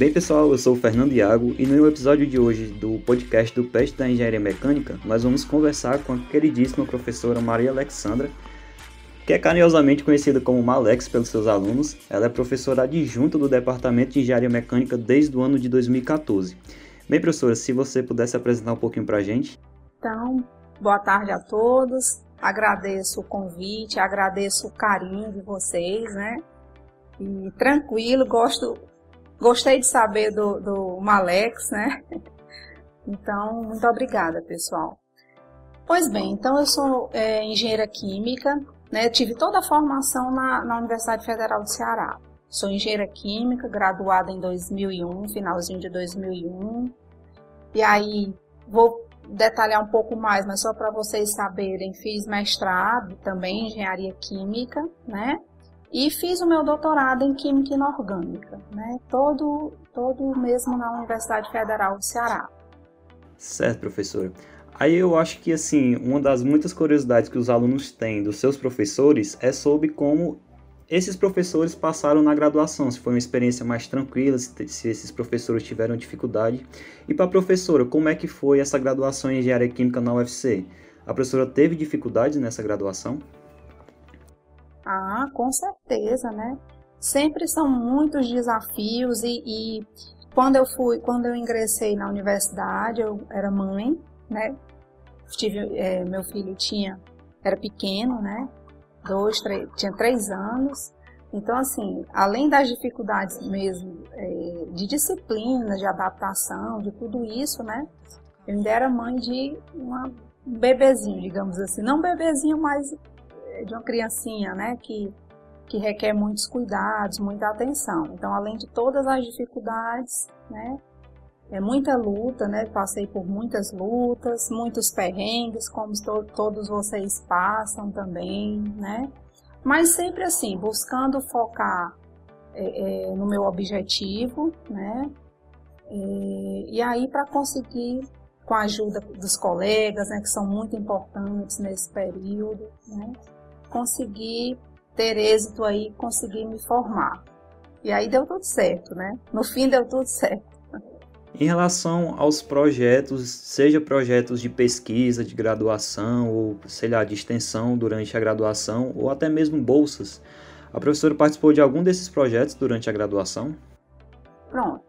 Bem, pessoal, eu sou o Fernando Iago e no episódio de hoje do podcast do PEST da Engenharia Mecânica, nós vamos conversar com a queridíssima professora Maria Alexandra, que é carinhosamente conhecida como Malex pelos seus alunos. Ela é professora adjunta do Departamento de Engenharia Mecânica desde o ano de 2014. Bem, professora, se você pudesse apresentar um pouquinho para a gente. Então, boa tarde a todos. Agradeço o convite, agradeço o carinho de vocês, né? E tranquilo, gosto, gostei de saber do, do Malex, né? Então, muito obrigada, pessoal. Pois bem, então eu sou é, engenheira química, né? Tive toda a formação na, na Universidade Federal do Ceará. Sou engenheira química, graduada em 2001, finalzinho de 2001. E aí, vou detalhar um pouco mais, mas só para vocês saberem, fiz mestrado também em engenharia química, né? E fiz o meu doutorado em química inorgânica, né? Todo, todo mesmo na Universidade Federal do Ceará. Certo, professora. Aí eu acho que assim, uma das muitas curiosidades que os alunos têm dos seus professores é sobre como esses professores passaram na graduação, se foi uma experiência mais tranquila, se, se esses professores tiveram dificuldade. E para a professora, como é que foi essa graduação em engenharia química na UFC? A professora teve dificuldades nessa graduação? Ah, com certeza, né? Sempre são muitos desafios e, e quando eu fui, quando eu ingressei na universidade, eu era mãe, né? Tive, é, meu filho tinha, era pequeno, né? dois, três, tinha três anos. Então, assim, além das dificuldades mesmo é, de disciplina, de adaptação, de tudo isso, né? Eu ainda era mãe de uma, um bebezinho, digamos assim. Não bebezinho, mas de uma criancinha, né? Que, que requer muitos cuidados, muita atenção. Então, além de todas as dificuldades, né? É muita luta, né? Passei por muitas lutas, muitos perrengues, como to todos vocês passam também, né? Mas sempre assim, buscando focar é, é, no meu objetivo, né? E, e aí para conseguir, com a ajuda dos colegas, né, que são muito importantes nesse período, né? Conseguir ter êxito aí, conseguir me formar. E aí deu tudo certo, né? No fim deu tudo certo. Em relação aos projetos, seja projetos de pesquisa, de graduação, ou sei lá, de extensão durante a graduação, ou até mesmo bolsas, a professora participou de algum desses projetos durante a graduação? Pronto.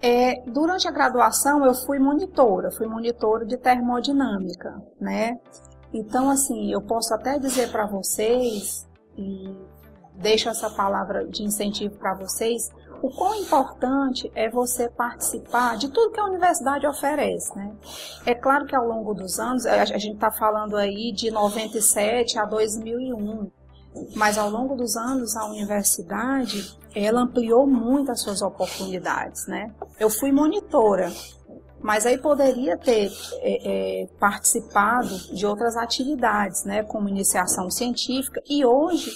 É, durante a graduação eu fui monitora, fui monitora de termodinâmica, né? Então, assim, eu posso até dizer para vocês, e deixo essa palavra de incentivo para vocês, o quão importante é você participar de tudo que a universidade oferece, né? É claro que ao longo dos anos, a gente está falando aí de 97 a 2001, mas ao longo dos anos a universidade ela ampliou muito as suas oportunidades, né? Eu fui monitora, mas aí poderia ter é, é, participado de outras atividades, né, como iniciação científica, e hoje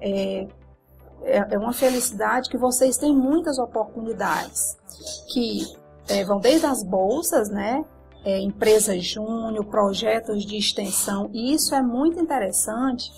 é, é, é uma felicidade que vocês têm muitas oportunidades, que é, vão desde as bolsas, né? É, empresas júnior, projetos de extensão, e isso é muito interessante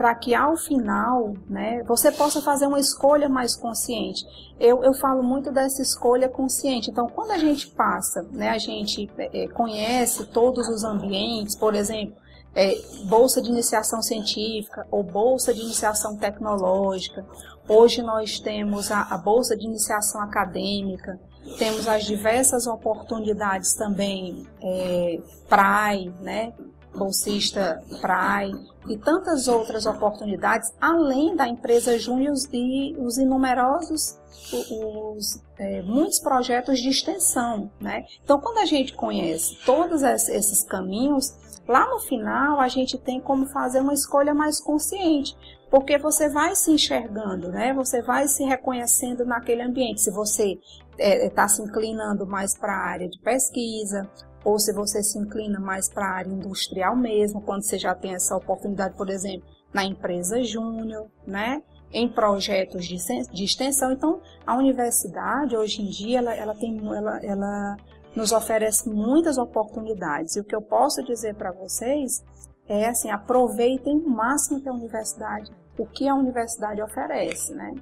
para que ao final né, você possa fazer uma escolha mais consciente. Eu, eu falo muito dessa escolha consciente. Então, quando a gente passa, né, a gente é, conhece todos os ambientes, por exemplo, é, bolsa de iniciação científica ou bolsa de iniciação tecnológica. Hoje nós temos a, a bolsa de iniciação acadêmica, temos as diversas oportunidades também, é, PRAE, né? Bolsista PRAE e tantas outras oportunidades, além da empresa Júnior e os inumerosos, os, é, muitos projetos de extensão. Né? Então, quando a gente conhece todos esses caminhos, Lá no final, a gente tem como fazer uma escolha mais consciente, porque você vai se enxergando, né? Você vai se reconhecendo naquele ambiente. Se você está é, é tá se inclinando mais para a área de pesquisa, ou se você se inclina mais para a área industrial mesmo, quando você já tem essa oportunidade, por exemplo, na empresa júnior, né? Em projetos de, extensão. Então, a universidade, hoje em dia, ela, ela tem, ela, ela nos oferece muitas oportunidades. E o que eu posso dizer para vocês é assim, aproveitem o máximo que a universidade, o que a universidade oferece, né?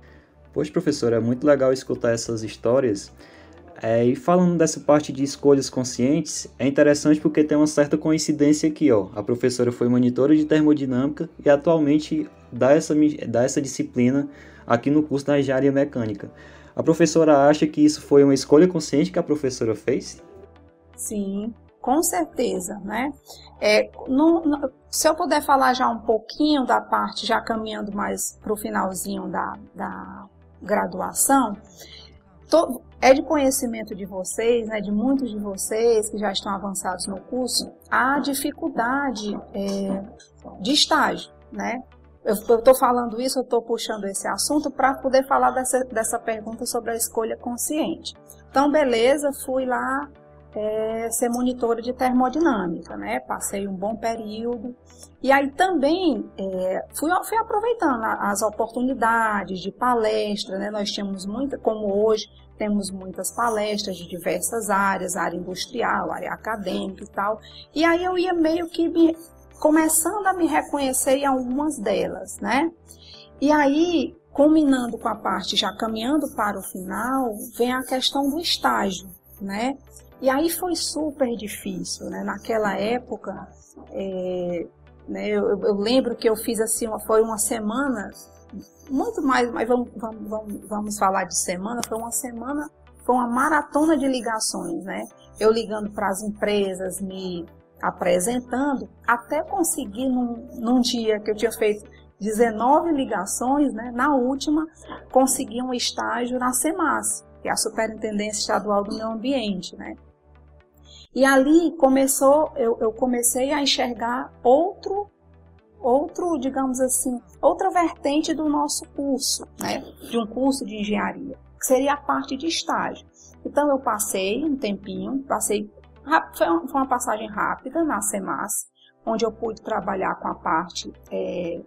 Poxa, professor, é muito legal escutar essas histórias. É, e falando dessa parte de escolhas conscientes, é interessante porque tem uma certa coincidência aqui, ó. A professora foi monitora de termodinâmica e atualmente dá essa, dá essa disciplina aqui no curso da engenharia mecânica. A professora acha que isso foi uma escolha consciente que a professora fez? Sim, com certeza, né? É, no, no, se eu puder falar já um pouquinho da parte, já caminhando mais para o finalzinho da, da graduação, to, é de conhecimento de vocês, né, de muitos de vocês que já estão avançados no curso, a dificuldade é, de estágio, né? Eu estou falando isso, eu estou puxando esse assunto para poder falar dessa, dessa pergunta sobre a escolha consciente. Então, beleza, fui lá é, ser monitora de termodinâmica, né? Passei um bom período. E aí também é, fui, fui aproveitando as oportunidades de palestra, né? Nós tínhamos muita, como hoje, temos muitas palestras de diversas áreas, área industrial, área acadêmica e tal. E aí eu ia meio que me, começando a me reconhecer em algumas delas, né? E aí, culminando com a parte já caminhando para o final, vem a questão do estágio, né? E aí foi super difícil, né? Naquela época, é, né, eu, eu, lembro que eu fiz assim, foi uma semana muito mais, mas vamos, vamos, vamos, vamos falar de semana, foi uma semana, foi uma maratona de ligações, né? Eu ligando para as empresas, me apresentando, até conseguir num, num dia que eu tinha feito 19 ligações, né? Na última, consegui um estágio na SEMAS, que é a Superintendência Estadual do Meio Ambiente, né? E ali começou, eu, eu comecei a enxergar outro outro, digamos assim, outra vertente do nosso curso, né, de um curso de engenharia, que seria a parte de estágio. Então eu passei um tempinho, passei, foi uma passagem rápida na CEMAS, onde eu pude trabalhar com a parte é,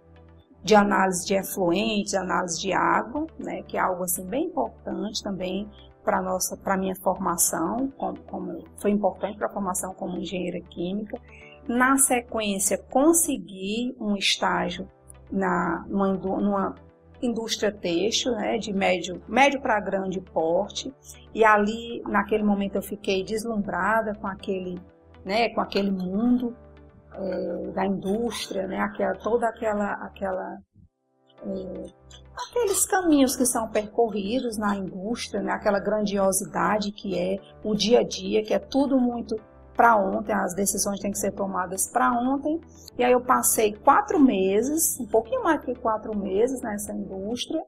de análise de efluentes, análise de água, né, que é algo assim bem importante também para nossa, para minha formação, como, como foi importante para a formação como engenheira química. Na sequência, consegui um estágio na, numa, numa indústria têxtil, né, de médio, médio para grande porte, e ali, naquele momento, eu fiquei deslumbrada com aquele, né, com aquele mundo é, da indústria, né, aquela, toda aquela, aquela é, aqueles caminhos que são percorridos na indústria, né, aquela grandiosidade que é o dia a dia, que é tudo muito para ontem, as decisões têm que ser tomadas para ontem. E aí eu passei quatro meses, um pouquinho mais que quatro meses nessa indústria.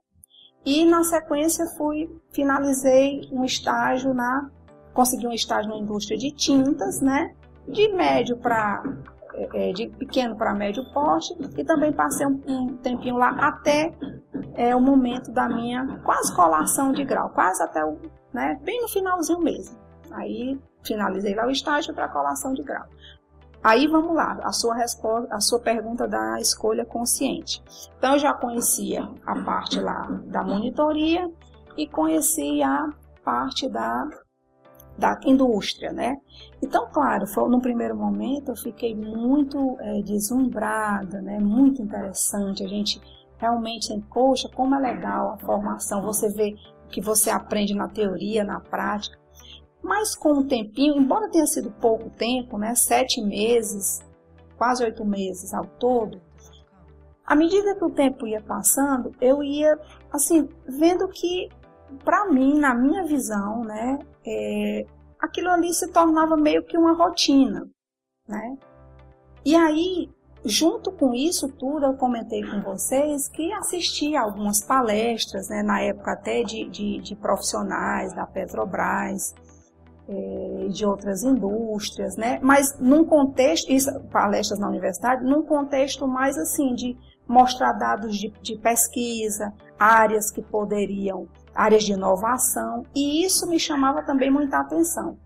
E na sequência fui, finalizei um estágio na, consegui um estágio na indústria de tintas, né? De médio para é, de pequeno para médio porte e também passei um, um tempinho lá até é, o momento da minha quase colação de grau, quase até o, né, bem no finalzinho mesmo. Aí finalizei lá o estágio para colação de grau. Aí vamos lá, a sua resposta, a sua pergunta da escolha consciente. Então eu já conhecia a parte lá da monitoria e conhecia a parte da da indústria, né? Então, claro, foi, no primeiro momento eu fiquei muito é, deslumbrada, né? Muito interessante. A gente realmente, poxa, como é legal a formação. Você vê o que você aprende na teoria, na prática. Mas com o tempinho, embora tenha sido pouco tempo, né, sete meses, quase oito meses ao todo, à medida que o tempo ia passando, eu ia, assim, vendo que, para mim, na minha visão, né, é, aquilo ali se tornava meio que uma rotina, né? E aí, junto com isso tudo, eu comentei com vocês que assisti algumas palestras, né, na época até de, de, de profissionais da Petrobras, é, de outras indústrias, né? Mas num contexto, isso, palestras na universidade, num contexto mais assim de mostrar dados de, de pesquisa, áreas que poderiam, áreas de inovação, e isso me chamava também muita atenção.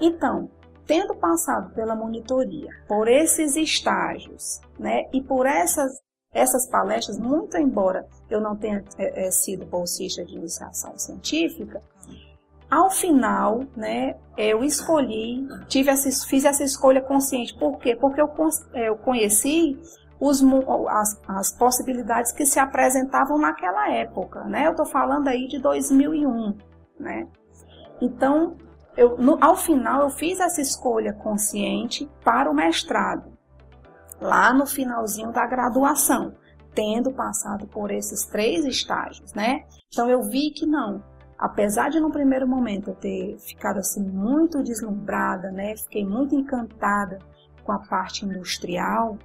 Então, tendo passado pela monitoria, por esses estágios, né, e por essas essas palestras, muito embora eu não tenha é, é, sido bolsista de iniciação científica, ao final, né, eu escolhi, tive essa, fiz essa escolha consciente. Por quê? Porque eu, eu conheci os, as, as possibilidades que se apresentavam naquela época, né? Eu estou falando aí de 2001, né? Então, eu, no, ao final, eu fiz essa escolha consciente para o mestrado, lá no finalzinho da graduação, tendo passado por esses três estágios, né? Então, eu vi que não, apesar de no primeiro momento eu ter ficado assim muito deslumbrada, né? Fiquei muito encantada com a parte industrial,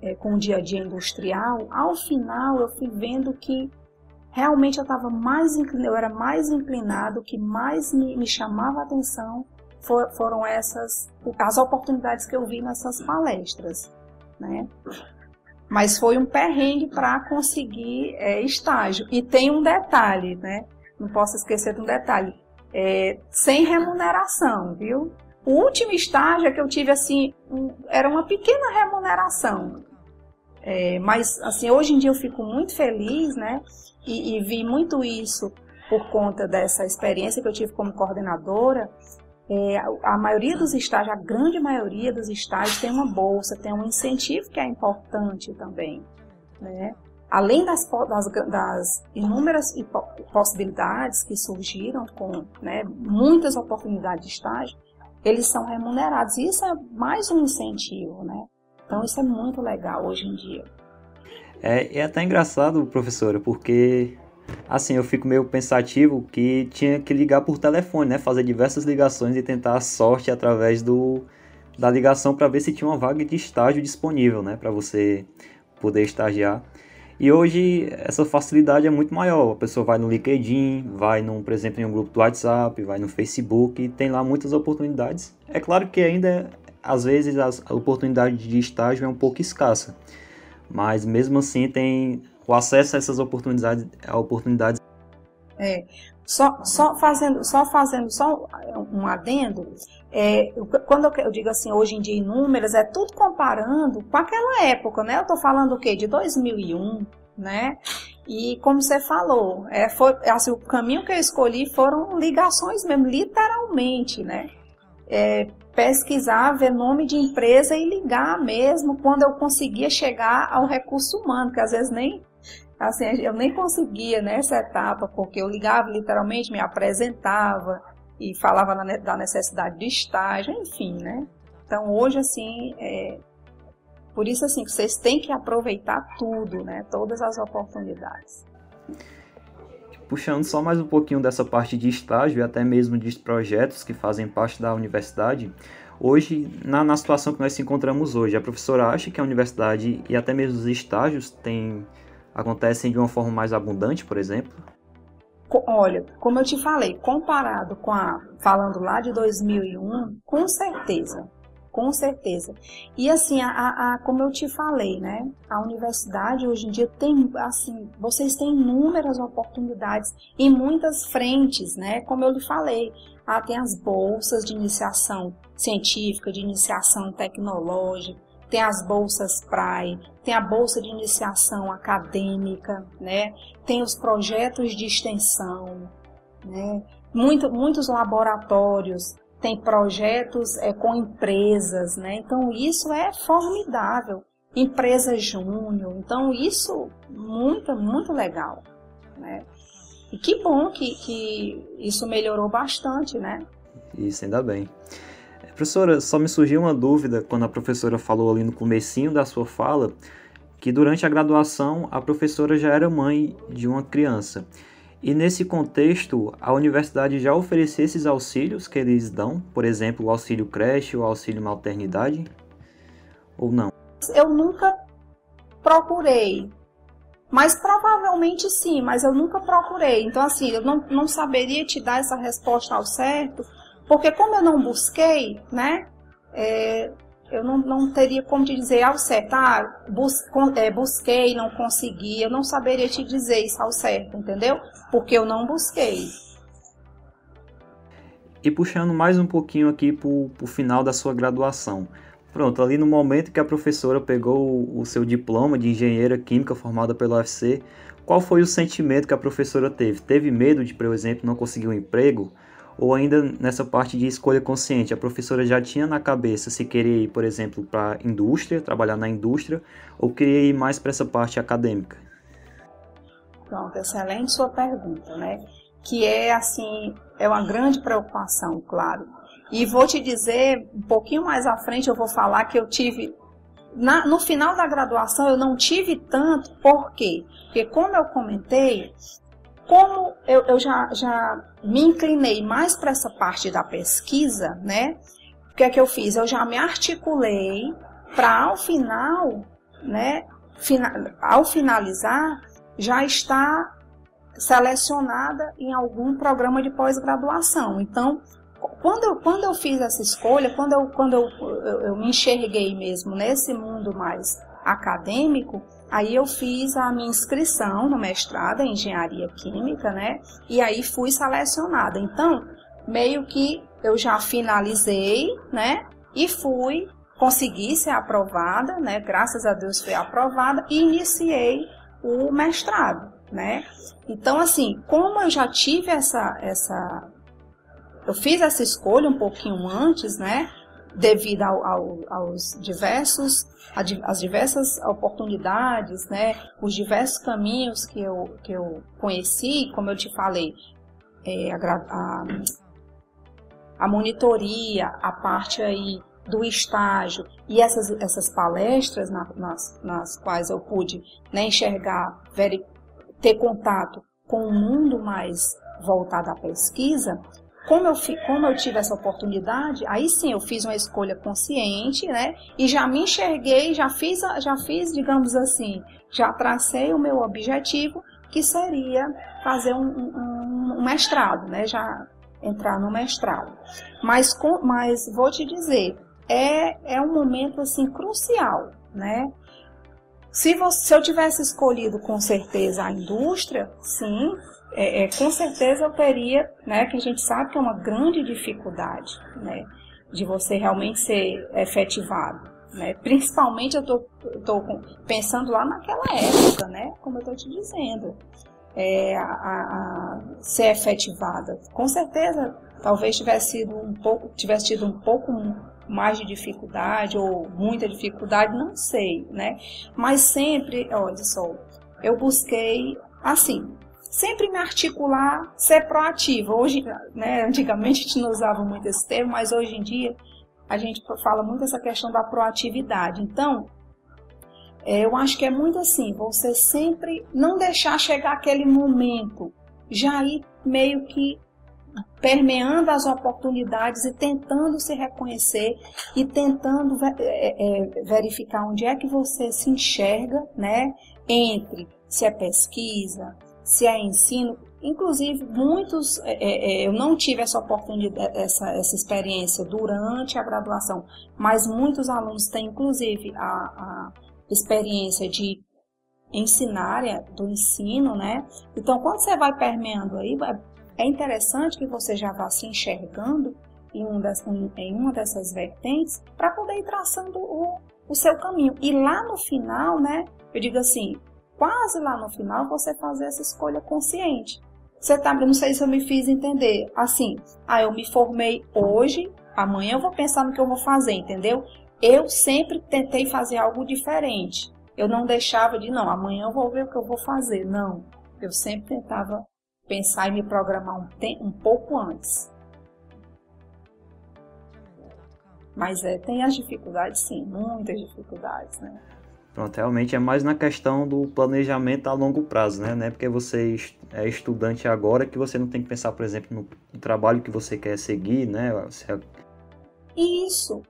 é, com o dia a dia industrial, ao final eu fui vendo que realmente eu estava mais inclinado, eu era mais inclinado, o que mais me, me chamava a atenção for, foram essas as oportunidades que eu vi nessas palestras, né? Mas foi um perrengue para conseguir é, estágio. E tem um detalhe, né? Não posso esquecer de um detalhe. É, sem remuneração, viu? O último estágio que eu tive, assim, um, era uma pequena remuneração. É, mas, assim, hoje em dia eu fico muito feliz, né? E, e, vi muito isso por conta dessa experiência que eu tive como coordenadora. É, a maioria dos estágios, a grande maioria dos estágios tem uma bolsa, tem um incentivo que é importante também, né? Além das, das, das inúmeras possibilidades que surgiram com né, muitas oportunidades de estágio, eles são remunerados. E isso é mais um incentivo, né? Então isso é muito legal hoje em dia. É, é até engraçado, professora, porque assim, eu fico meio pensativo que tinha que ligar por telefone, né? Fazer diversas ligações e tentar a sorte através do, da ligação para ver se tinha uma vaga de estágio disponível, né? Para você poder estagiar. E hoje essa facilidade é muito maior. A pessoa vai no LinkedIn, vai, num, por exemplo, em um grupo do WhatsApp, vai no Facebook e tem lá muitas oportunidades. É claro que ainda, às vezes, a oportunidade de estágio é um pouco escassa. Mas mesmo assim tem o acesso a essas oportunidades, a oportunidades. É, só, só fazendo, só fazendo só um adendo, é, quando eu digo assim, hoje em dia em números, é tudo comparando com aquela época, né? Eu estou falando o quê? De 2001, né? E como você falou, é, foi, assim, o caminho que eu escolhi foram ligações mesmo, literalmente, né? É, pesquisar, ver nome de empresa e ligar mesmo quando eu conseguia chegar ao recurso humano, que às vezes nem assim, eu nem conseguia nessa etapa, porque eu ligava literalmente, me apresentava, e falava da necessidade de estágio, enfim, né? Então hoje assim, é, por isso assim, vocês têm que aproveitar tudo, né? Todas as oportunidades. Puxando só mais um pouquinho dessa parte de estágio e até mesmo de projetos que fazem parte da universidade, hoje, na, na situação que nós nos encontramos hoje, a professora acha que a universidade e até mesmo os estágios têm, acontecem de uma forma mais abundante, por exemplo? Olha, como eu te falei, comparado com a falando lá de 2001, com certeza, com certeza. E assim, a, a, como eu te falei, né? A universidade hoje em dia tem, assim, vocês têm inúmeras oportunidades em muitas frentes, né? Como eu lhe falei, ah, tem as bolsas de iniciação científica, de iniciação tecnológica, tem as bolsas PRAE, tem a bolsa de iniciação acadêmica, né? Tem os projetos de extensão, né? Muito, muitos laboratórios têm projetos é, com empresas, né? Então isso é formidável. Empresa júnior, então isso muito, muito legal, né? E que bom que, que isso melhorou bastante, né? Isso, ainda bem. Professora, só me surgiu uma dúvida quando a professora falou ali no comecinho da sua fala que durante a graduação a professora já era mãe de uma criança. E nesse contexto, a universidade já oferecia esses auxílios que eles dão, por exemplo, o auxílio creche, o auxílio maternidade, ou não? Eu nunca procurei, mas provavelmente sim, mas eu nunca procurei. Então, assim, eu não, não saberia te dar essa resposta ao certo, porque como eu não busquei, né, é, eu não, não teria como te dizer ao certo, ah, bus, é, busquei, não consegui, eu não saberia te dizer isso ao certo, entendeu? Porque eu não busquei. E puxando mais um pouquinho aqui para o final da sua graduação. Pronto, ali no momento que a professora pegou o, o seu diploma de engenheira química formada pela UFC, qual foi o sentimento que a professora teve? Teve medo de, por exemplo, não conseguir um emprego? Ou ainda nessa parte de escolha consciente, a professora já tinha na cabeça se queria ir, por exemplo, para a indústria, trabalhar na indústria, ou queria ir mais para essa parte acadêmica? Pronto, excelente sua pergunta, né? Que é assim, é uma grande preocupação, claro. E vou te dizer, um pouquinho mais à frente eu vou falar que eu tive na, no final da graduação eu não tive tanto, por quê? Porque como eu comentei, como eu, eu já, já me inclinei mais para essa parte da pesquisa, né? O que é que eu fiz? Eu já me articulei para ao final, né? Fina, ao finalizar, já estar selecionada em algum programa de pós-graduação. Então, quando eu, quando eu fiz essa escolha, quando, eu, quando eu, eu, eu me enxerguei mesmo nesse mundo mais acadêmico, aí eu fiz a minha inscrição no mestrado em engenharia química, né? E aí fui selecionada. Então, meio que eu já finalizei, né? E fui, consegui ser aprovada, né? Graças a Deus fui aprovada e iniciei o mestrado, né? Então, assim, como eu já tive essa, essa eu fiz essa escolha um pouquinho antes, né? Devido ao, ao, aos diversos, as diversas oportunidades, né? Os diversos caminhos que eu, que eu conheci, como eu te falei, é, a, a, a monitoria, a parte aí do estágio e essas, essas palestras na, nas, nas quais eu pude né, enxergar, ter contato com um mundo mais voltado à pesquisa, como eu, como eu tive essa oportunidade, aí sim eu fiz uma escolha consciente, né? E já me enxerguei, já fiz, já fiz, digamos assim, já tracei o meu objetivo, que seria fazer um, um, um mestrado, né? Já entrar no mestrado. Mas, com, mas vou te dizer, é, é um momento assim crucial, né? Se, você, se eu tivesse escolhido com certeza a indústria, sim, é, é, com certeza eu teria, né, que a gente sabe que é uma grande dificuldade, né, de você realmente ser efetivado. Né? Principalmente eu estou pensando lá naquela época, né, como eu estou te dizendo, é, a, a, ser efetivada. Com certeza, talvez tivesse sido um pouco, tivesse tido um pouco mais de dificuldade ou muita dificuldade, não sei, né? Mas sempre, olha só, eu busquei assim, sempre me articular, ser proativa. Hoje, né, antigamente a gente não usava muito esse termo, mas hoje em dia a gente fala muito essa questão da proatividade. Então, é, eu acho que é muito assim, você sempre não deixar chegar aquele momento, já ir meio que permeando as oportunidades e tentando se reconhecer e tentando é, é, verificar onde é que você se enxerga, né? Entre se é pesquisa, se é ensino. Inclusive, muitos, é, é, é, eu não tive essa oportunidade, essa, essa experiência durante a graduação, mas muitos alunos têm, inclusive, a, a experiência de ensinar do ensino, né? Então, quando você vai permeando aí, é interessante que você já vá se enxergando em, um das, em uma dessas vertentes para poder ir traçando o, o seu caminho. E lá no final, né, eu digo assim, quase lá no final, você fazer essa escolha consciente. Você tá, não sei se eu me fiz entender. Assim, ah, eu me formei hoje, amanhã eu vou pensar no que eu vou fazer, entendeu? Eu sempre tentei fazer algo diferente. Eu não deixava de, não, amanhã eu vou ver o que eu vou fazer. Não. Eu sempre tentava pensar e me programar um, um pouco antes. Mas é, tem as dificuldades, sim, muitas dificuldades, né? Pronto, realmente é mais na questão do planejamento a longo prazo, né? Não é porque você é estudante agora que você não tem que pensar, por exemplo, no trabalho que você quer seguir, né? É Isso.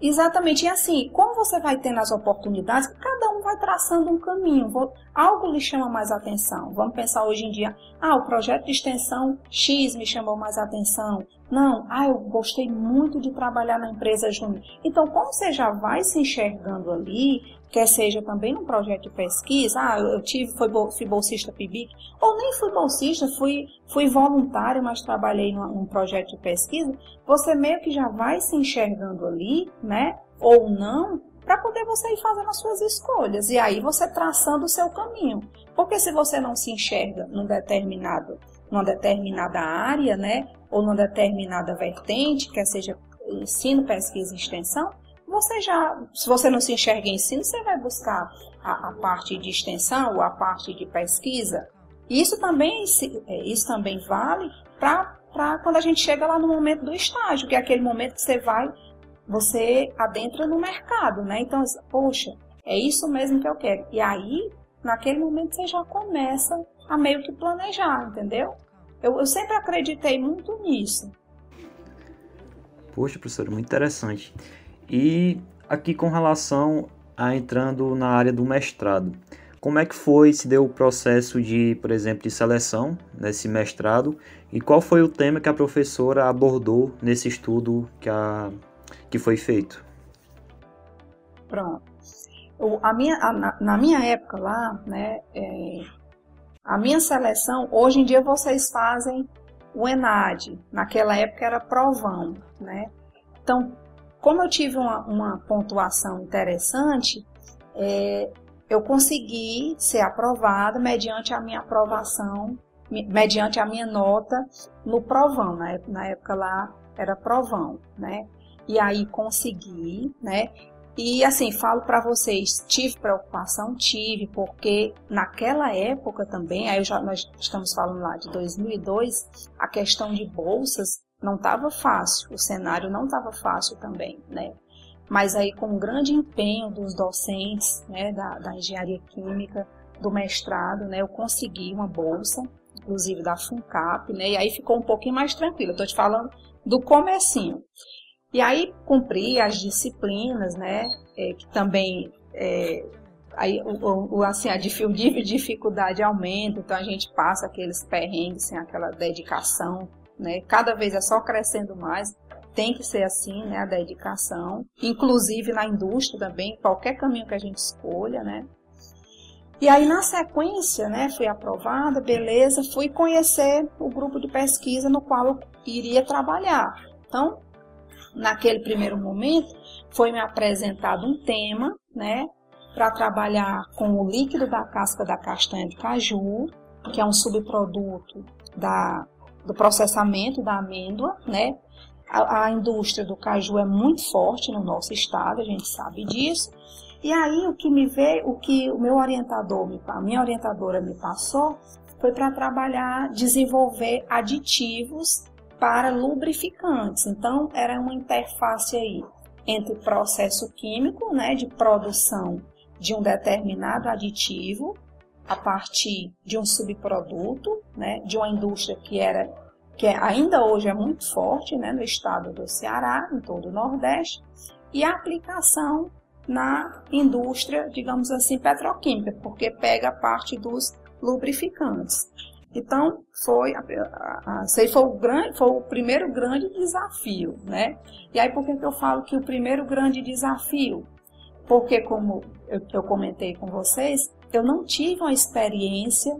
Exatamente. E assim, como você vai tendo as oportunidades, cada um vai traçando um caminho. Algo lhe chama mais atenção. Vamos pensar hoje em dia, ah, o projeto de extensão X me chamou mais atenção. Não, ah, eu gostei muito de trabalhar na empresa Júnior. Então, como você já vai se enxergando ali, quer seja também num projeto de pesquisa, ah, eu tive, fui, fui bolsista PIBIC, ou nem fui bolsista, fui, fui voluntário, mas trabalhei num, num projeto de pesquisa, você meio que já vai se enxergando ali, né, ou não, para poder você ir fazendo as suas escolhas. E aí você traçando o seu caminho. Porque se você não se enxerga num determinado numa determinada área, né, ou numa determinada vertente, quer seja ensino, pesquisa e extensão, você já, se você não se enxerga em ensino, você vai buscar a, a parte de extensão ou a parte de pesquisa. Isso também, é, isso também vale para quando a gente chega lá no momento do estágio, que é aquele momento que você vai, você adentra no mercado, né? Então, poxa, é isso mesmo que eu quero. E aí, naquele momento, você já começa a meio que planejar, entendeu? Eu, eu sempre acreditei muito nisso. Poxa, professora, muito interessante. E aqui com relação a entrando na área do mestrado, como é que foi, se deu o processo de, por exemplo, de seleção nesse mestrado e qual foi o tema que a professora abordou nesse estudo que, a, que foi feito? Pronto. A minha, a, na, na, minha época lá, né, é, a minha seleção, hoje em dia vocês fazem o ENAD, naquela época era provão, né? Então, como eu tive uma, uma pontuação interessante, é, eu consegui ser aprovada mediante a minha aprovação, mediante a minha nota no provão, na época, na época lá era provão, né? E aí consegui, né? E assim, falo para vocês, tive preocupação, tive, porque naquela época também, aí já, nós estamos falando lá de 2002, a questão de bolsas não estava fácil, o cenário não estava fácil também, né? Mas aí com o grande empenho dos docentes, né, da, da engenharia química, do mestrado, né, eu consegui uma bolsa, inclusive da FUNCAP, né, e aí ficou um pouquinho mais tranquilo. Estou te falando do comecinho. E aí cumpri as disciplinas, né, é, que também é, aí o, o, assim a dificuldade aumenta, então a gente passa aqueles perrengues sem aquela dedicação, né? Cada vez é só crescendo mais. Tem que ser assim, né, a dedicação, inclusive na indústria também, qualquer caminho que a gente escolha, né? E aí, na sequência, né, fui aprovada, beleza, fui conhecer o grupo de pesquisa no qual eu iria trabalhar. Então, naquele primeiro momento, foi me apresentado um tema, né, para trabalhar com o líquido da casca da castanha de caju, que é um subproduto da, do processamento da amêndoa, né? A, a indústria do caju é muito forte no nosso estado, a gente sabe disso. E aí o que me veio, o que o meu orientador, a minha orientadora me passou, foi para trabalhar, desenvolver aditivos para lubrificantes. Então, era uma interface aí entre processo químico, né, de produção de um determinado aditivo a partir de um subproduto, né, de uma indústria que era que é, ainda hoje é muito forte, né, no estado do Ceará, em todo o Nordeste, e a aplicação na indústria, digamos assim, petroquímica, porque pega parte dos lubrificantes. Então, foi, a, a, a, foi, o grande, foi o primeiro grande desafio, né? E aí, por que, que eu falo que o primeiro grande desafio? Porque, como eu, eu comentei com vocês, eu não tive uma experiência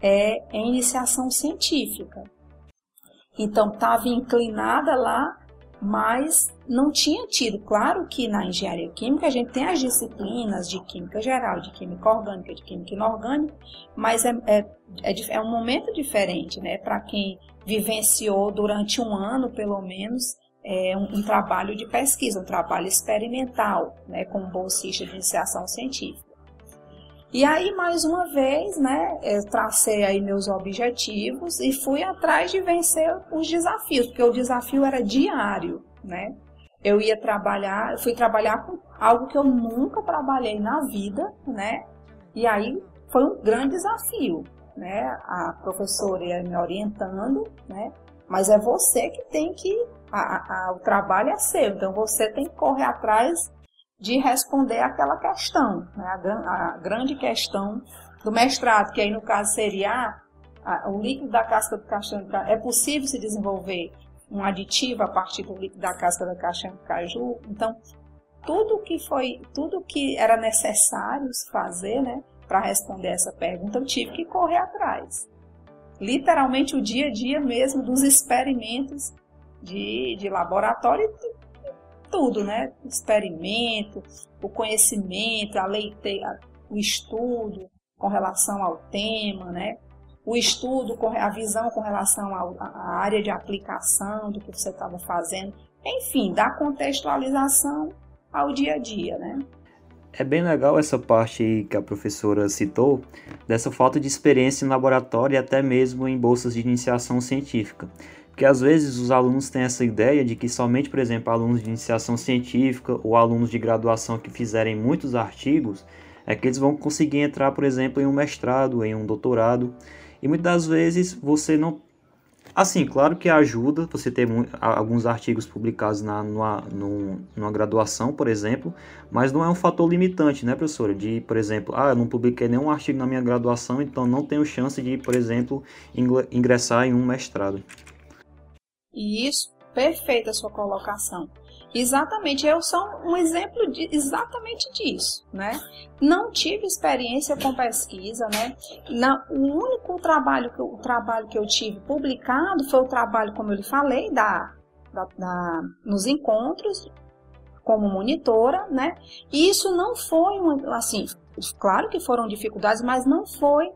é, em iniciação científica. Então, estava inclinada lá mas não tinha tido. Claro que na engenharia química a gente tem as disciplinas de química geral, de química orgânica, de química inorgânica, mas é, é, é, é um momento diferente, né? Para quem vivenciou durante um ano, pelo menos, é um, um, trabalho de pesquisa, um trabalho experimental, né? Com bolsista de iniciação científica. E aí, mais uma vez, né, eu tracei aí meus objetivos e fui atrás de vencer os desafios, porque o desafio era diário, né? Eu ia trabalhar, eu fui trabalhar com algo que eu nunca trabalhei na vida, né? E aí foi um grande desafio, né? A professora ia me orientando, né? Mas é você que tem que, a, a, o trabalho é seu, então você tem que correr atrás de responder aquela questão, né? a, a, grande questão do mestrado, que aí no caso seria a, o líquido da casca do castanho é possível se desenvolver um aditivo a partir do líquido da casca da castanha do caju. Então, tudo que foi, tudo que era necessário fazer, né, para responder essa pergunta, eu tive que correr atrás. Literalmente o dia a dia mesmo dos experimentos de, de laboratório tudo, né? O experimento, o conhecimento, a leite, o estudo com relação ao tema, né? o estudo, a visão com relação à área de aplicação do que você estava fazendo, enfim, dar contextualização ao dia a dia, né? É bem legal essa parte que a professora citou, dessa falta de experiência em laboratório e até mesmo em bolsas de iniciação científica. Porque às vezes os alunos têm essa ideia de que somente, por exemplo, alunos de iniciação científica ou alunos de graduação que fizerem muitos artigos, é que eles vão conseguir entrar, por exemplo, em um mestrado, em um doutorado. E muitas das vezes você não Assim, claro que ajuda você ter alguns artigos publicados na, numa, numa graduação, por exemplo, mas não é um fator limitante, né, professora? De, por exemplo, ah, eu não publiquei nenhum artigo na minha graduação, então não tenho chance de, por exemplo, ingressar em um mestrado. Isso, perfeita a sua colocação. Exatamente, eu sou um exemplo de, exatamente disso, né? Não tive experiência com pesquisa, né? Na, o único trabalho que, o trabalho que eu tive publicado foi o trabalho, como eu lhe falei, da, da, da nos encontros como monitora, né? E isso não foi, um, assim, claro que foram dificuldades, mas não foi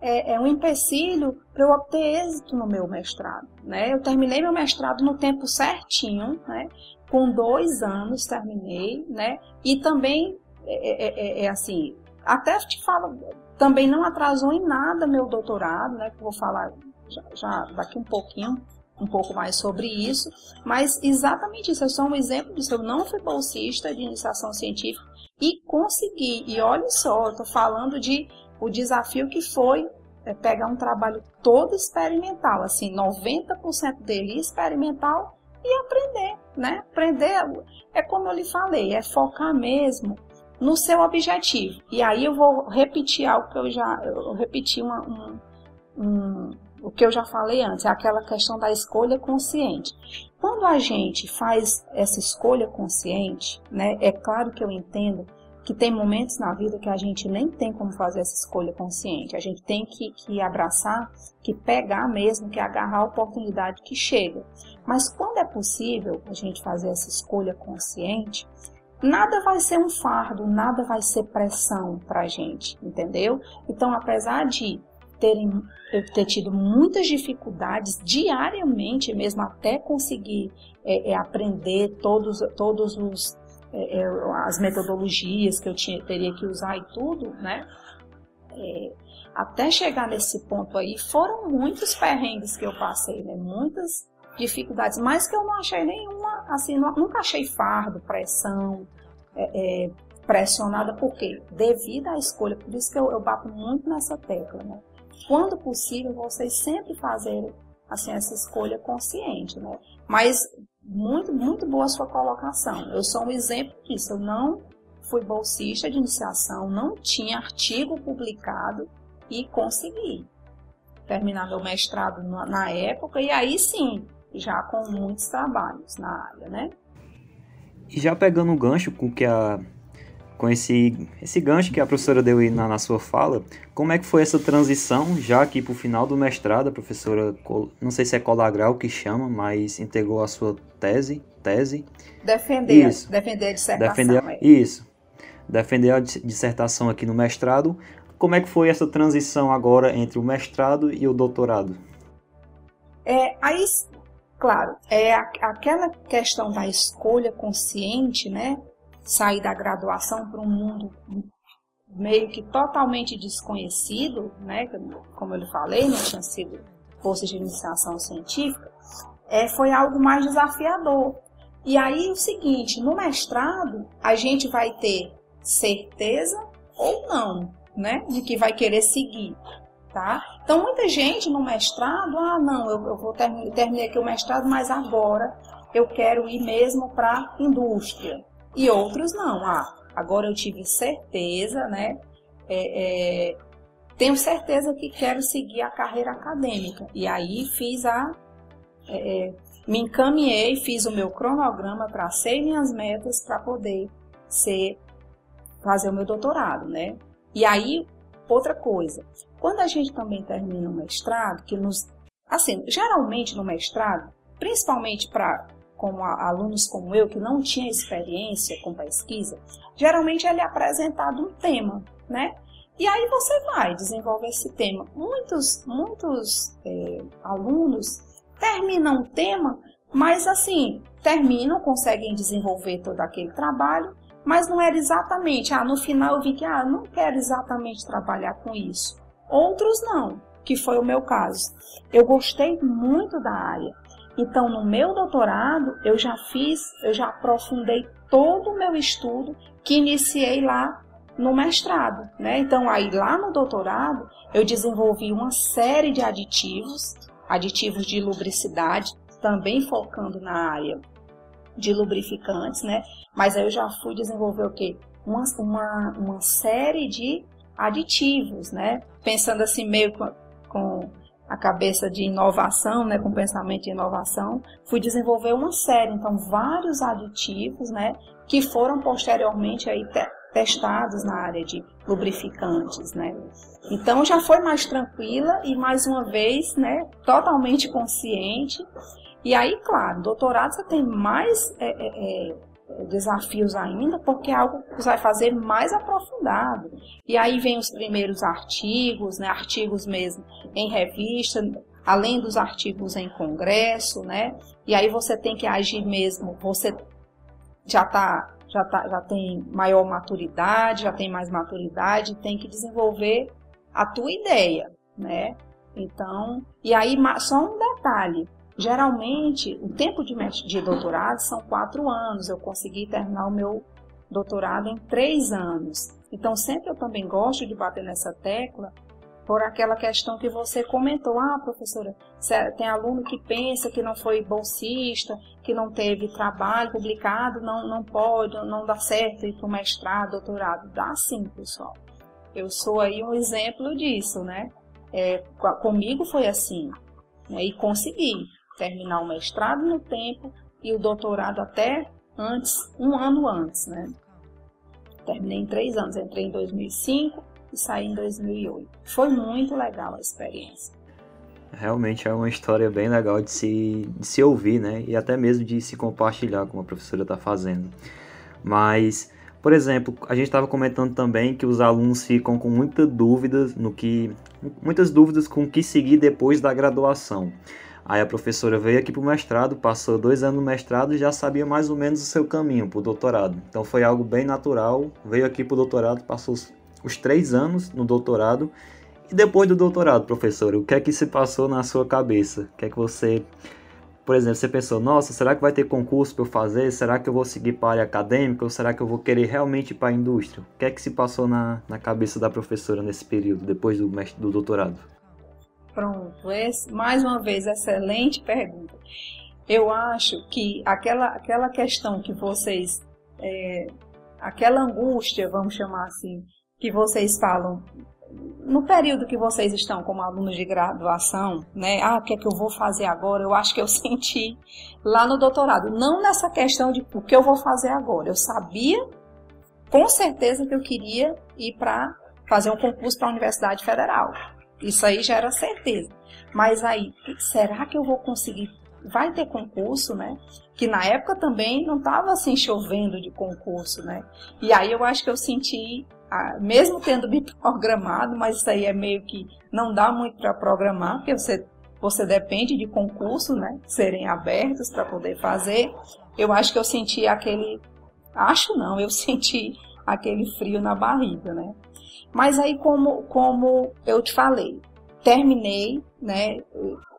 é, é um empecilho para eu obter êxito no meu mestrado. Né? Eu terminei meu mestrado no tempo certinho, né? com dois anos terminei, né? E também, é, é, é, é assim, até te falo, também não atrasou em nada meu doutorado, né? Que vou falar já, já daqui um pouquinho, um pouco mais sobre isso, mas exatamente isso, eu sou um exemplo disso. Eu não fui bolsista de iniciação científica e consegui. E olha só, eu estou falando de o desafio que foi é, pegar um trabalho todo experimental, assim, 90% dele experimental e aprender, né? Aprender é como eu lhe falei, é focar mesmo no seu objetivo. E aí eu vou repetir algo que eu já eu repeti uma, um, um, o que eu já falei antes, é aquela questão da escolha consciente. Quando a gente faz essa escolha consciente, né? É claro que eu entendo que tem momentos na vida que a gente nem tem como fazer essa escolha consciente. A gente tem que, que abraçar, que pegar mesmo, que agarrar a oportunidade que chega. Mas quando é possível a gente fazer essa escolha consciente, nada vai ser um fardo, nada vai ser pressão para a gente, entendeu? Então, apesar de terem, eu ter tido muitas dificuldades diariamente, mesmo até conseguir é, é, aprender todos, todos os é, é, as metodologias que eu tinha, teria que usar e tudo, né? É, até chegar nesse ponto aí, foram muitos perrengues que eu passei, né? Muitas dificuldades, mas que eu não achei nenhuma, assim, não, nunca achei fardo, pressão, é, é, pressionada, por quê? Devido à escolha, por isso que eu, eu bato muito nessa tecla, né? Quando possível, vocês sempre fazerem assim, essa escolha consciente, né? Mas muito, muito boa a sua colocação. Eu sou um exemplo disso. Eu não fui bolsista de iniciação, não tinha artigo publicado e consegui terminar meu mestrado na época e aí sim, já com muitos trabalhos na área, né? E já pegando o gancho com que a com esse, esse gancho que a professora deu aí na, na sua fala, como é que foi essa transição, já aqui para o final do mestrado, a professora, não sei se é Colagral que chama, mas integrou a sua tese, tese. Defender, isso. defender a dissertação. Defender, é. Isso, defender a dissertação aqui no mestrado. Como é que foi essa transição agora entre o mestrado e o doutorado? É, aí, claro, é aquela questão da escolha consciente, né? Sair da graduação para um mundo meio que totalmente desconhecido, né? Como eu falei, não tinha sido curso de iniciação científica, é, foi algo mais desafiador. E aí o seguinte, no mestrado a gente vai ter certeza ou não, né, de que vai querer seguir, tá? Então muita gente no mestrado, ah não, eu, eu vou terminar, terminei aqui o mestrado, mas agora eu quero ir mesmo para indústria, e outros não. Ah, agora eu tive certeza, né? É, é, tenho certeza que quero seguir a carreira acadêmica. E aí fiz a. É, é me encaminhei, fiz o meu cronograma, tracei minhas metas para poder ser fazer o meu doutorado, né? E aí, outra coisa, quando a gente também termina o mestrado, que nos. Assim, geralmente no mestrado, principalmente para como alunos como eu, que não tinha experiência com pesquisa, geralmente ele é apresentado um tema, né? E aí você vai desenvolver esse tema. Muitos, muitos é, alunos terminam o tema, mas assim, terminam, conseguem desenvolver todo aquele trabalho, mas não era exatamente, ah, no final eu vi que, ah, não quero exatamente trabalhar com isso. Outros não, que foi o meu caso. Eu gostei muito da área. Então, no meu doutorado, eu já fiz, eu já aprofundei todo o meu estudo que iniciei lá no mestrado, né? Então, aí lá no doutorado, eu desenvolvi uma série de aditivos, aditivos de lubricidade, também focando na área de lubrificantes, né? Mas aí eu já fui desenvolver o quê? Uma, uma, uma série de aditivos, né? Pensando assim meio com, com a cabeça de inovação, né, com pensamento de inovação, fui desenvolver uma série, então vários aditivos, né, que foram posteriormente aí te testados na área de lubrificantes, né. Então já foi mais tranquila e mais uma vez, né, totalmente consciente. E aí, claro, doutorado você tem mais é, é, é desafios ainda, porque é algo que vai fazer mais aprofundado. E aí vem os primeiros artigos, né, artigos mesmo em revista, além dos artigos em congresso, né? E aí você tem que agir mesmo, você já tá, já tá, já tem maior maturidade, já tem mais maturidade, tem que desenvolver a tua ideia, né? Então, e aí só um detalhe, Geralmente, o tempo de, de doutorado são quatro anos. Eu consegui terminar o meu doutorado em três anos. Então, sempre eu também gosto de bater nessa tecla por aquela questão que você comentou. Ah, professora, tem aluno que pensa que não foi bolsista, que não teve trabalho publicado, não, não pode, não dá certo ir para o mestrado, doutorado. Dá sim, pessoal. Eu sou aí um exemplo disso, né? É, comigo foi assim, né? e consegui terminar o mestrado no tempo e o doutorado até antes, um ano antes, né? Terminei em três anos, entrei em 2005 e saí em 2008. Foi muito legal a experiência. Realmente é uma história bem legal de se, de se ouvir, né? E até mesmo de se compartilhar, como a professora está fazendo. Mas, por exemplo, a gente estava comentando também que os alunos ficam com muitas dúvidas no que, muitas dúvidas com o que seguir depois da graduação. Aí a professora veio aqui para o mestrado, passou dois anos no mestrado e já sabia mais ou menos o seu caminho para o doutorado. Então foi algo bem natural. Veio aqui para o doutorado, passou os, os três anos no doutorado. E depois do doutorado, professora, o que é que se passou na sua cabeça? O que é que você, por exemplo, você pensou, nossa, será que vai ter concurso para eu fazer? Será que eu vou seguir para a área acadêmica ou será que eu vou querer realmente ir para a indústria? O que é que se passou na, na cabeça da professora nesse período, depois do, do doutorado? Pronto, mais uma vez, excelente pergunta. Eu acho que aquela, aquela questão que vocês, é, aquela angústia, vamos chamar assim, que vocês falam no período que vocês estão como alunos de graduação, né? Ah, o que é que eu vou fazer agora? Eu acho que eu senti lá no doutorado. Não nessa questão de o que eu vou fazer agora. Eu sabia com certeza que eu queria ir para fazer um concurso para a Universidade Federal. Isso aí já era certeza. Mas aí, será que eu vou conseguir? Vai ter concurso, né? Que na época também não estava assim chovendo de concurso, né? E aí eu acho que eu senti, mesmo tendo me programado, mas isso aí é meio que não dá muito para programar, porque você, você depende de concurso, né? Serem abertos para poder fazer. Eu acho que eu senti aquele. Acho não, eu senti aquele frio na barriga, né? Mas aí, como, como eu te falei, terminei, né?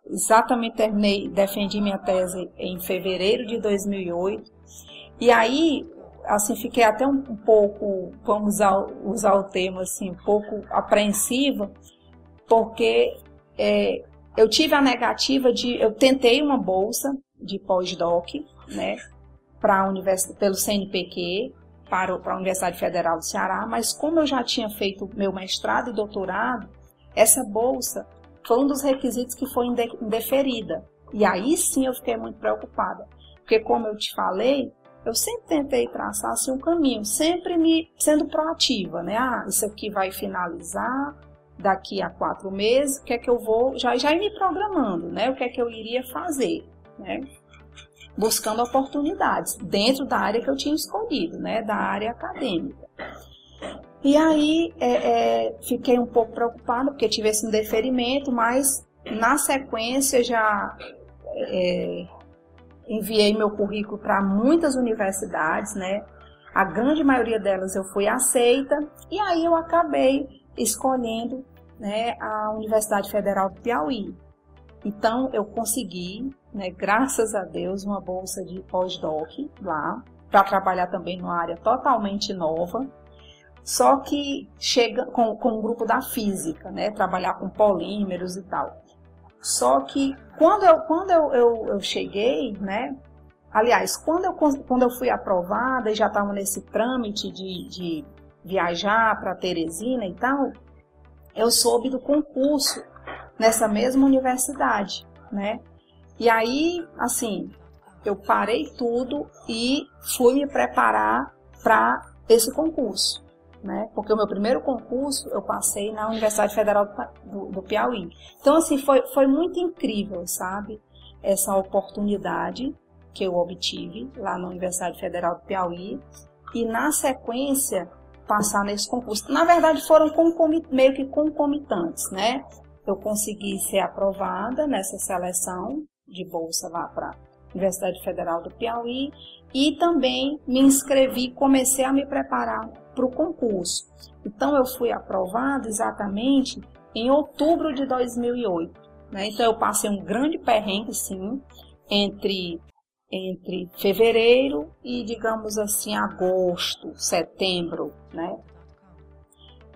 Exatamente terminei, defendi minha tese em fevereiro de 2008. E aí, assim, fiquei até um, um pouco, vamos usar, usar o termo assim, um pouco apreensiva, porque é, eu tive a negativa de, eu tentei uma bolsa de pós-doc, né, para a universidade, pelo CNPq, para, para a Universidade Federal do Ceará, mas como eu já tinha feito meu mestrado e doutorado, essa bolsa foi um dos requisitos que foi indeferida. E aí sim eu fiquei muito preocupada, porque como eu te falei, eu sempre tentei traçar assim, um caminho, sempre me sendo proativa, né? Ah, isso aqui vai finalizar daqui a quatro meses, o que é que eu vou, já, já ir me programando, né? O que é que eu iria fazer, né? Buscando oportunidades dentro da área que eu tinha escolhido, né, da área acadêmica. E aí é, é, fiquei um pouco preocupada porque tive esse deferimento, mas na sequência já é, enviei meu currículo para muitas universidades, né? A grande maioria delas eu fui aceita e aí eu acabei escolhendo né, a Universidade Federal do Piauí. Então eu consegui, né, graças a Deus, uma bolsa de pós-doc lá para trabalhar também numa área totalmente nova. Só que chega com, com o grupo da física, né, trabalhar com polímeros e tal. Só que quando eu, quando eu, eu, eu cheguei, né, Aliás, quando eu, quando eu fui aprovada e já estava nesse trâmite de, de viajar para Teresina e tal, eu soube do concurso nessa mesma universidade, né? E aí, assim, eu parei tudo e fui me preparar para esse concurso, né? Porque o meu primeiro concurso eu passei na Universidade Federal do, Piauí. Então, assim, foi, foi muito incrível, sabe? Essa oportunidade que eu obtive lá na Universidade Federal do Piauí e na sequência passar nesse concurso. Na verdade foram meio que concomitantes, né? Eu consegui ser aprovada nessa seleção de bolsa lá para Universidade Federal do Piauí e também me inscrevi, comecei a me preparar para o concurso. Então eu fui aprovada exatamente em outubro de 2008. Né? Então eu passei um grande perrengue, sim, entre entre fevereiro e, digamos assim, agosto, setembro, né?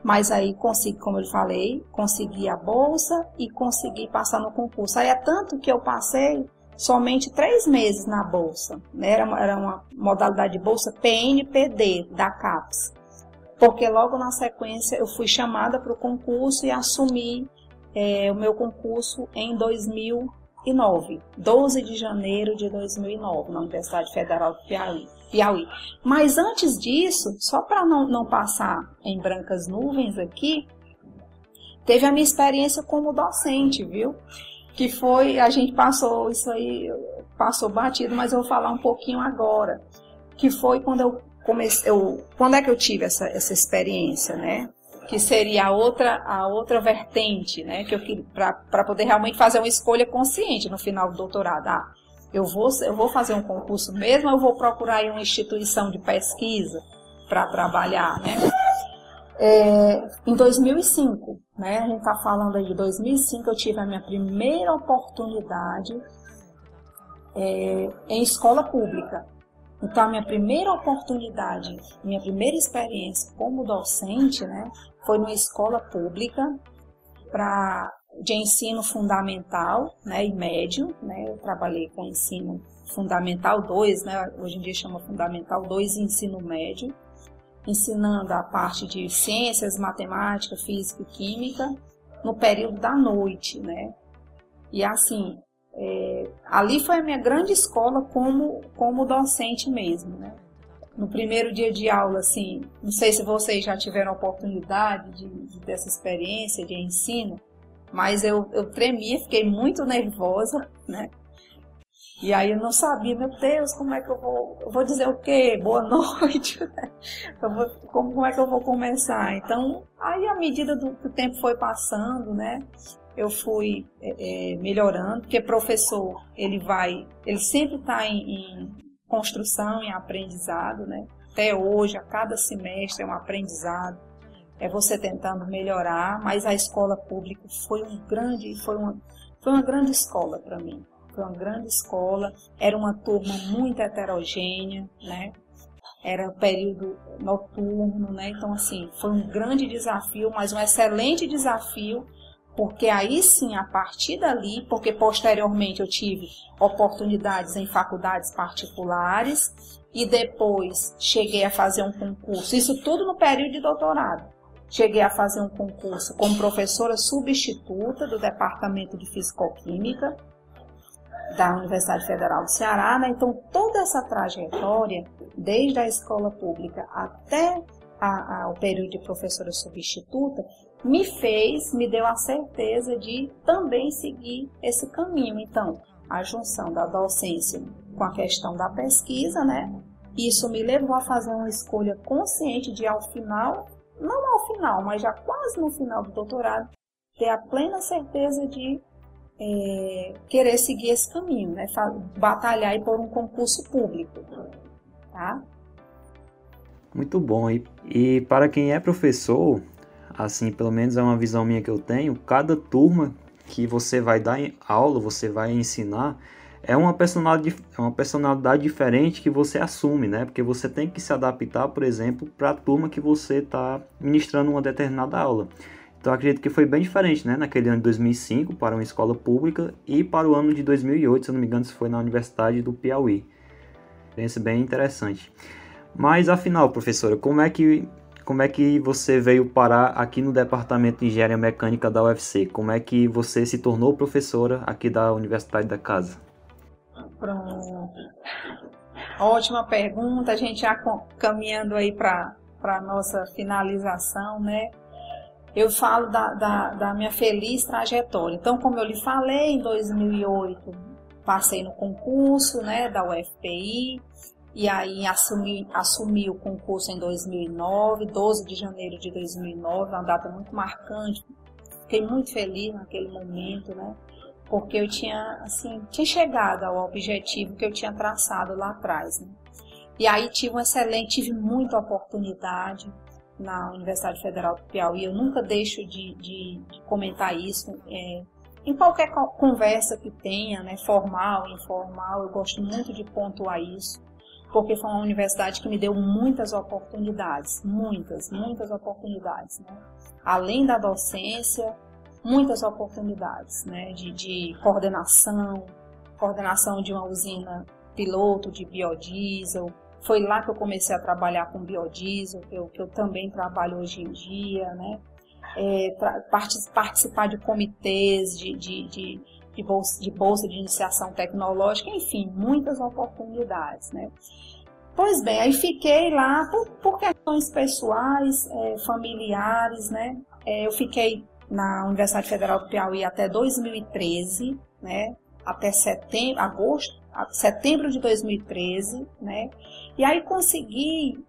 Mas aí consegui, como eu falei, consegui a bolsa e consegui passar no concurso. Aí é tanto que eu passei somente três meses na bolsa. Né? Era, era uma modalidade de bolsa PNPD da CAPES. Porque logo na sequência eu fui chamada para o concurso e assumi é, o meu concurso em 2000 2009, 12 de janeiro de 2009, na Universidade Federal do Piauí. Piauí. Mas antes disso, só para não, não passar em brancas nuvens aqui, teve a minha experiência como docente, viu? Que foi, a gente passou isso aí, passou batido, mas eu vou falar um pouquinho agora. Que foi quando eu comecei, eu, quando é que eu tive essa, essa experiência, né? que seria a outra, a outra vertente, né? Que eu para poder realmente fazer uma escolha consciente no final do doutorado. Ah, eu vou, eu vou fazer um concurso mesmo, eu vou procurar uma instituição de pesquisa para trabalhar, né? É, em 2005, né? A gente está falando aí de 2005, eu tive a minha primeira oportunidade é, em escola pública. Então, a minha primeira oportunidade, minha primeira experiência como docente, né, foi numa escola pública para de ensino fundamental né, e médio. Né, eu trabalhei com ensino fundamental 2, né, hoje em dia chama fundamental 2 e ensino médio, ensinando a parte de ciências, matemática, física e química no período da noite. Né. E assim, é, ali foi a minha grande escola como, como docente mesmo. Né no primeiro dia de aula, assim, não sei se vocês já tiveram oportunidade de, de dessa experiência de ensino, mas eu, eu tremia, fiquei muito nervosa, né? E aí eu não sabia, meu Deus, como é que eu vou, eu vou dizer o quê? Boa noite, né? Vou, como, como é que eu vou começar? Então, aí à medida do que o tempo foi passando, né? Eu fui é, é melhorando, porque professor, ele vai, ele sempre está em, em construção e aprendizado, né? Até hoje, a cada semestre é um aprendizado, é você tentando melhorar, mas a escola pública foi um grande, foi uma, foi uma grande escola para mim. Foi uma grande escola, era uma turma muito heterogênea, né? Era período noturno, né? Então, assim, foi um grande desafio, mas um excelente desafio porque aí sim, a partir dali, porque posteriormente eu tive oportunidades em faculdades particulares e depois cheguei a fazer um concurso, isso tudo no período de doutorado. Cheguei a fazer um concurso como professora substituta do Departamento de Fisicoquímica da Universidade Federal do Ceará, né? Então, toda essa trajetória, desde a escola pública até a, a, o período de professora substituta, me fez, me deu a certeza de também seguir esse caminho. Então, a junção da docência com a questão da pesquisa, né? Isso me levou a fazer uma escolha consciente de, ao final, não ao final, mas já quase no final do doutorado, ter a plena certeza de é, querer seguir esse caminho, né? batalhar e por um concurso público. Tá? Muito bom. E, e para quem é professor, assim, pelo menos é uma visão minha que eu tenho, cada turma que você vai dar aula, você vai ensinar, é uma personalidade, é uma personalidade diferente que você assume, né? Porque você tem que se adaptar, por exemplo, para a turma que você está ministrando uma determinada aula. Então acredito que foi bem diferente, né? Naquele ano de 2005 para uma escola pública e para o ano de 2008, se não me engano, se foi na Universidade do Piauí. Experiência bem interessante. Mas afinal, professora, como é que como é que você veio parar aqui no Departamento de Engenharia Mecânica da UFC? Como é que você se tornou professora aqui da Universidade da Casa? Pronto. Ótima pergunta. A gente já caminhando aí para a nossa finalização, né? Eu falo da, da, da minha feliz trajetória. Então, como eu lhe falei, em 2008 passei no concurso né, da UFPI, e aí assumi, assumi o concurso em 2009, 12 de janeiro de 2009, uma data muito marcante. Fiquei muito feliz naquele momento, né? Porque eu tinha, assim, tinha chegado ao objetivo que eu tinha traçado lá atrás, né? E aí tive um excelente, tive muita oportunidade na Universidade Federal do Piauí. Eu nunca deixo de, de, de comentar isso. É, em qualquer conversa que tenha, né, formal, informal, eu gosto muito de pontuar isso porque foi uma universidade que me deu muitas oportunidades, muitas, muitas oportunidades, né? Além da docência, muitas oportunidades, né? De, de coordenação, coordenação de uma usina piloto de biodiesel. Foi lá que eu comecei a trabalhar com biodiesel, que eu, que eu também trabalho hoje em dia, né? É, participar de comitês de, de, de de bolsa, de bolsa de iniciação tecnológica, enfim, muitas oportunidades, né? Pois bem, aí fiquei lá por, por questões pessoais, é, familiares, né? É, eu fiquei na Universidade Federal do Piauí até 2013, né? Até setembro, agosto, setembro de 2013, né? E aí consegui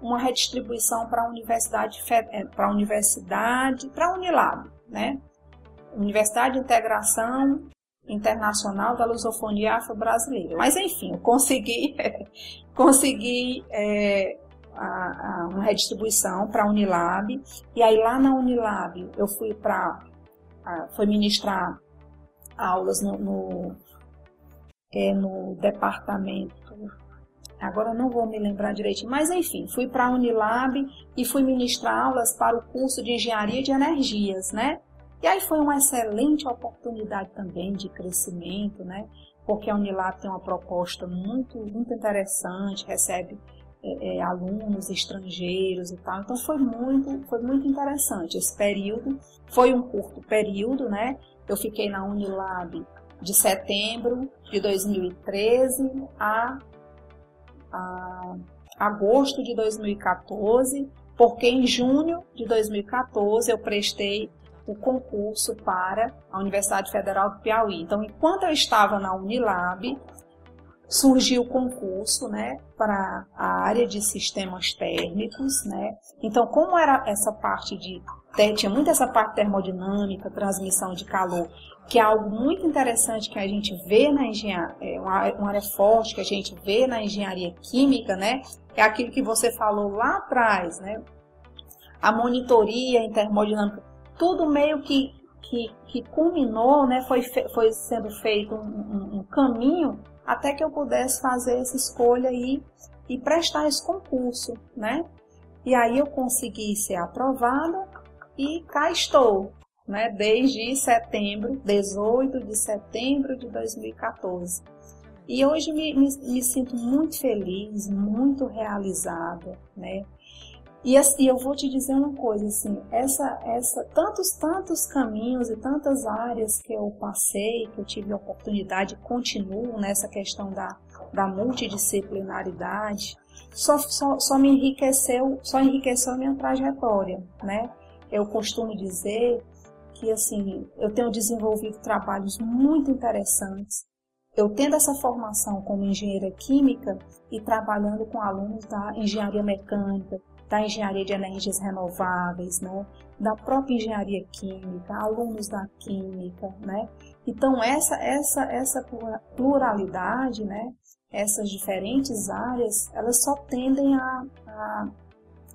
uma redistribuição para a universidade, é, para a universidade, para a Unilab, né? Universidade de Integração Internacional da Lusofonia Afro-Brasileira. Mas enfim, eu consegui, consegui é, a, a, uma redistribuição para a Unilab. E aí lá na Unilab eu fui para foi ministrar aulas no, no, é, no departamento agora não vou me lembrar direitinho, mas enfim, fui para a Unilab e fui ministrar aulas para o curso de Engenharia de Energias, né? E aí foi uma excelente oportunidade também de crescimento, né? Porque a Unilab tem uma proposta muito, muito interessante, recebe é, é, alunos estrangeiros e tal. Então foi muito, foi muito interessante esse período. Foi um curto período, né? Eu fiquei na Unilab de setembro de 2013 a, a agosto de 2014, porque em junho de 2014 eu prestei o concurso para a Universidade Federal do Piauí. Então, enquanto eu estava na Unilab, surgiu o concurso, né, para a área de sistemas térmicos, né. Então, como era essa parte de tinha muito essa parte termodinâmica, transmissão de calor, que é algo muito interessante que a gente vê na engenharia, é uma, área forte que a gente vê na engenharia química, né? É aquilo que você falou lá atrás, né? A monitoria em termodinâmica tudo meio que, que, que culminou, né? Foi, foi sendo feito um, um, um caminho até que eu pudesse fazer essa escolha e, e prestar esse concurso, né? E aí eu consegui ser aprovada e cá estou, né? Desde setembro, 18 de setembro de 2014. E hoje me, me, me sinto muito feliz, muito realizada, né? E, assim, eu vou te dizer uma coisa, assim, essa, essa, tantos, tantos caminhos e tantas áreas que eu passei, que eu tive a oportunidade, continuo nessa questão da, da multidisciplinaridade, só, só, só me enriqueceu, só enriqueceu a minha trajetória, né? Eu costumo dizer que, assim, eu tenho desenvolvido trabalhos muito interessantes, eu tendo essa formação como engenheira química e trabalhando com alunos da engenharia mecânica, da engenharia de energias renováveis, né? da própria engenharia química, alunos da química, né? Então essa essa essa pluralidade, né? Essas diferentes áreas, elas só tendem a, a,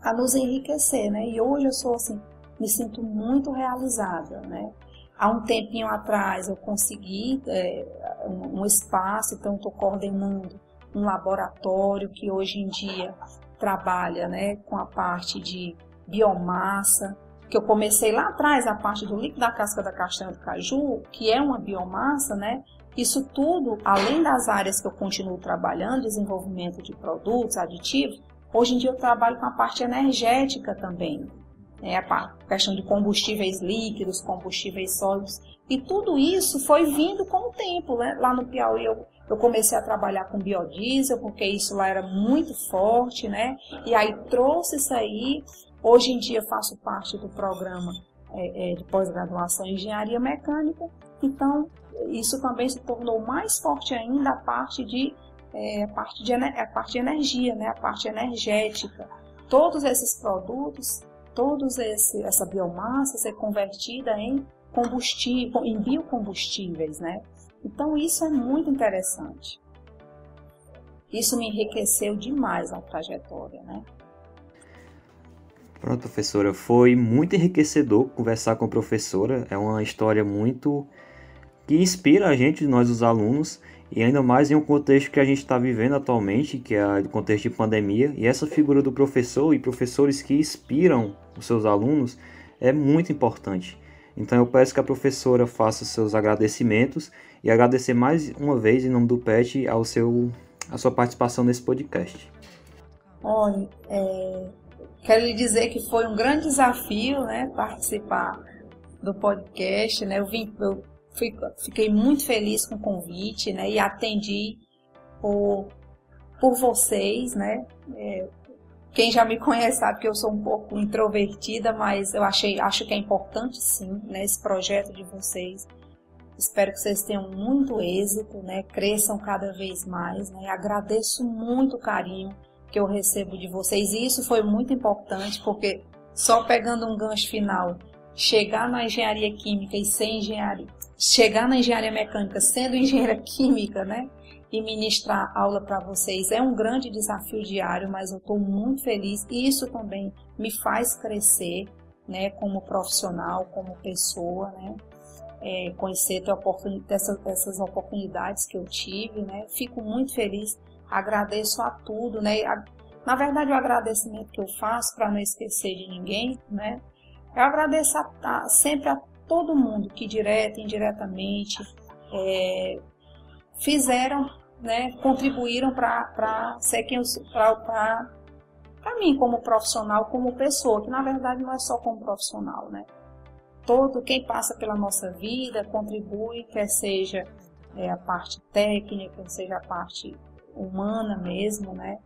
a nos enriquecer, né? E hoje eu sou assim, me sinto muito realizada, né? Há um tempinho atrás eu consegui é, um, um espaço, então estou coordenando um laboratório que hoje em dia trabalha né, com a parte de biomassa, que eu comecei lá atrás, a parte do líquido da casca da castanha do caju, que é uma biomassa, né? Isso tudo, além das áreas que eu continuo trabalhando, desenvolvimento de produtos, aditivos, hoje em dia eu trabalho com a parte energética também, né? a questão de combustíveis líquidos, combustíveis sólidos, e tudo isso foi vindo com o tempo, né? Lá no Piauí eu eu comecei a trabalhar com biodiesel, porque isso lá era muito forte, né? E aí trouxe isso aí. Hoje em dia faço parte do programa é, é, de pós-graduação em engenharia mecânica. Então, isso também se tornou mais forte ainda a parte de, é, a parte de, a parte de energia, né? A parte energética. Todos esses produtos, esse, essa biomassa ser convertida em combustível, em biocombustíveis, né? Então isso é muito interessante. Isso me enriqueceu demais a trajetória, né? Pronto, professora, foi muito enriquecedor conversar com a professora. É uma história muito que inspira a gente, nós os alunos, e ainda mais em um contexto que a gente está vivendo atualmente, que é o contexto de pandemia. E essa figura do professor e professores que inspiram os seus alunos é muito importante. Então eu peço que a professora faça seus agradecimentos e agradecer mais uma vez em nome do PET ao seu, a sua participação nesse podcast. Olha, é, quero lhe dizer que foi um grande desafio né, participar do podcast. Né? Eu, vim, eu fui, fiquei muito feliz com o convite né, e atendi por, por vocês. Né? É, quem já me conhece sabe que eu sou um pouco introvertida, mas eu achei, acho que é importante sim, né, esse projeto de vocês. Espero que vocês tenham muito êxito, né, cresçam cada vez mais, né, agradeço muito o carinho que eu recebo de vocês e isso foi muito importante porque só pegando um gancho final, chegar na engenharia química e ser engenharia, chegar na engenharia mecânica sendo engenheira química, né, e ministrar aula para vocês. É um grande desafio diário, mas eu estou muito feliz. E isso também me faz crescer, né, como profissional, como pessoa, né, é, conhecer dessas, dessas oportunidades que eu tive, né, fico muito feliz, agradeço a tudo, né, na verdade o agradecimento que eu faço para não esquecer de ninguém, né, eu agradeço a, a, sempre a todo mundo que direta e indiretamente é, fizeram, né, contribuíram para ser quem eu para mim como profissional, como pessoa, que na verdade não é só como profissional, né? Todo quem passa pela nossa vida contribui, quer seja é, a parte técnica, seja a parte humana mesmo, né?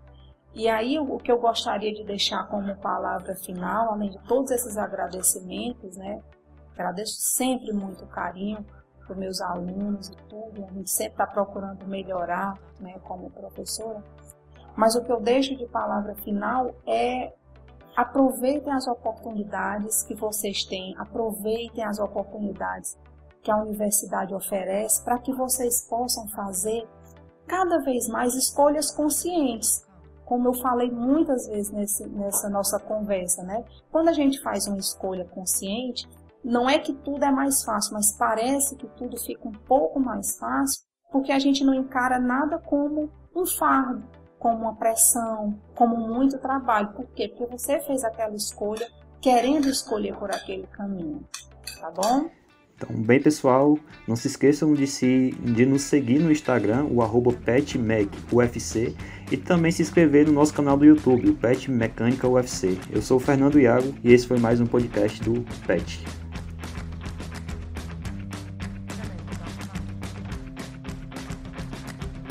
E aí o que eu gostaria de deixar como palavra final, além de todos esses agradecimentos, né? Agradeço sempre muito o carinho para os meus alunos e tudo, a gente sempre está procurando melhorar, né, como professora. Mas o que eu deixo de palavra final é aproveitem as oportunidades que vocês têm, aproveitem as oportunidades que a universidade oferece para que vocês possam fazer cada vez mais escolhas conscientes. Como eu falei muitas vezes nesse, nessa nossa conversa, né? Quando a gente faz uma escolha consciente, não é que tudo é mais fácil, mas parece que tudo fica um pouco mais fácil porque a gente não encara nada como um fardo, como uma pressão, como muito trabalho. Por quê? Porque você fez aquela escolha querendo escolher por aquele caminho. Tá bom? Então, bem pessoal, não se esqueçam de, se, de nos seguir no Instagram, o arroba PetMecUFC, e também se inscrever no nosso canal do YouTube, o Pet Mecânica UFC. Eu sou o Fernando Iago e esse foi mais um podcast do Pet.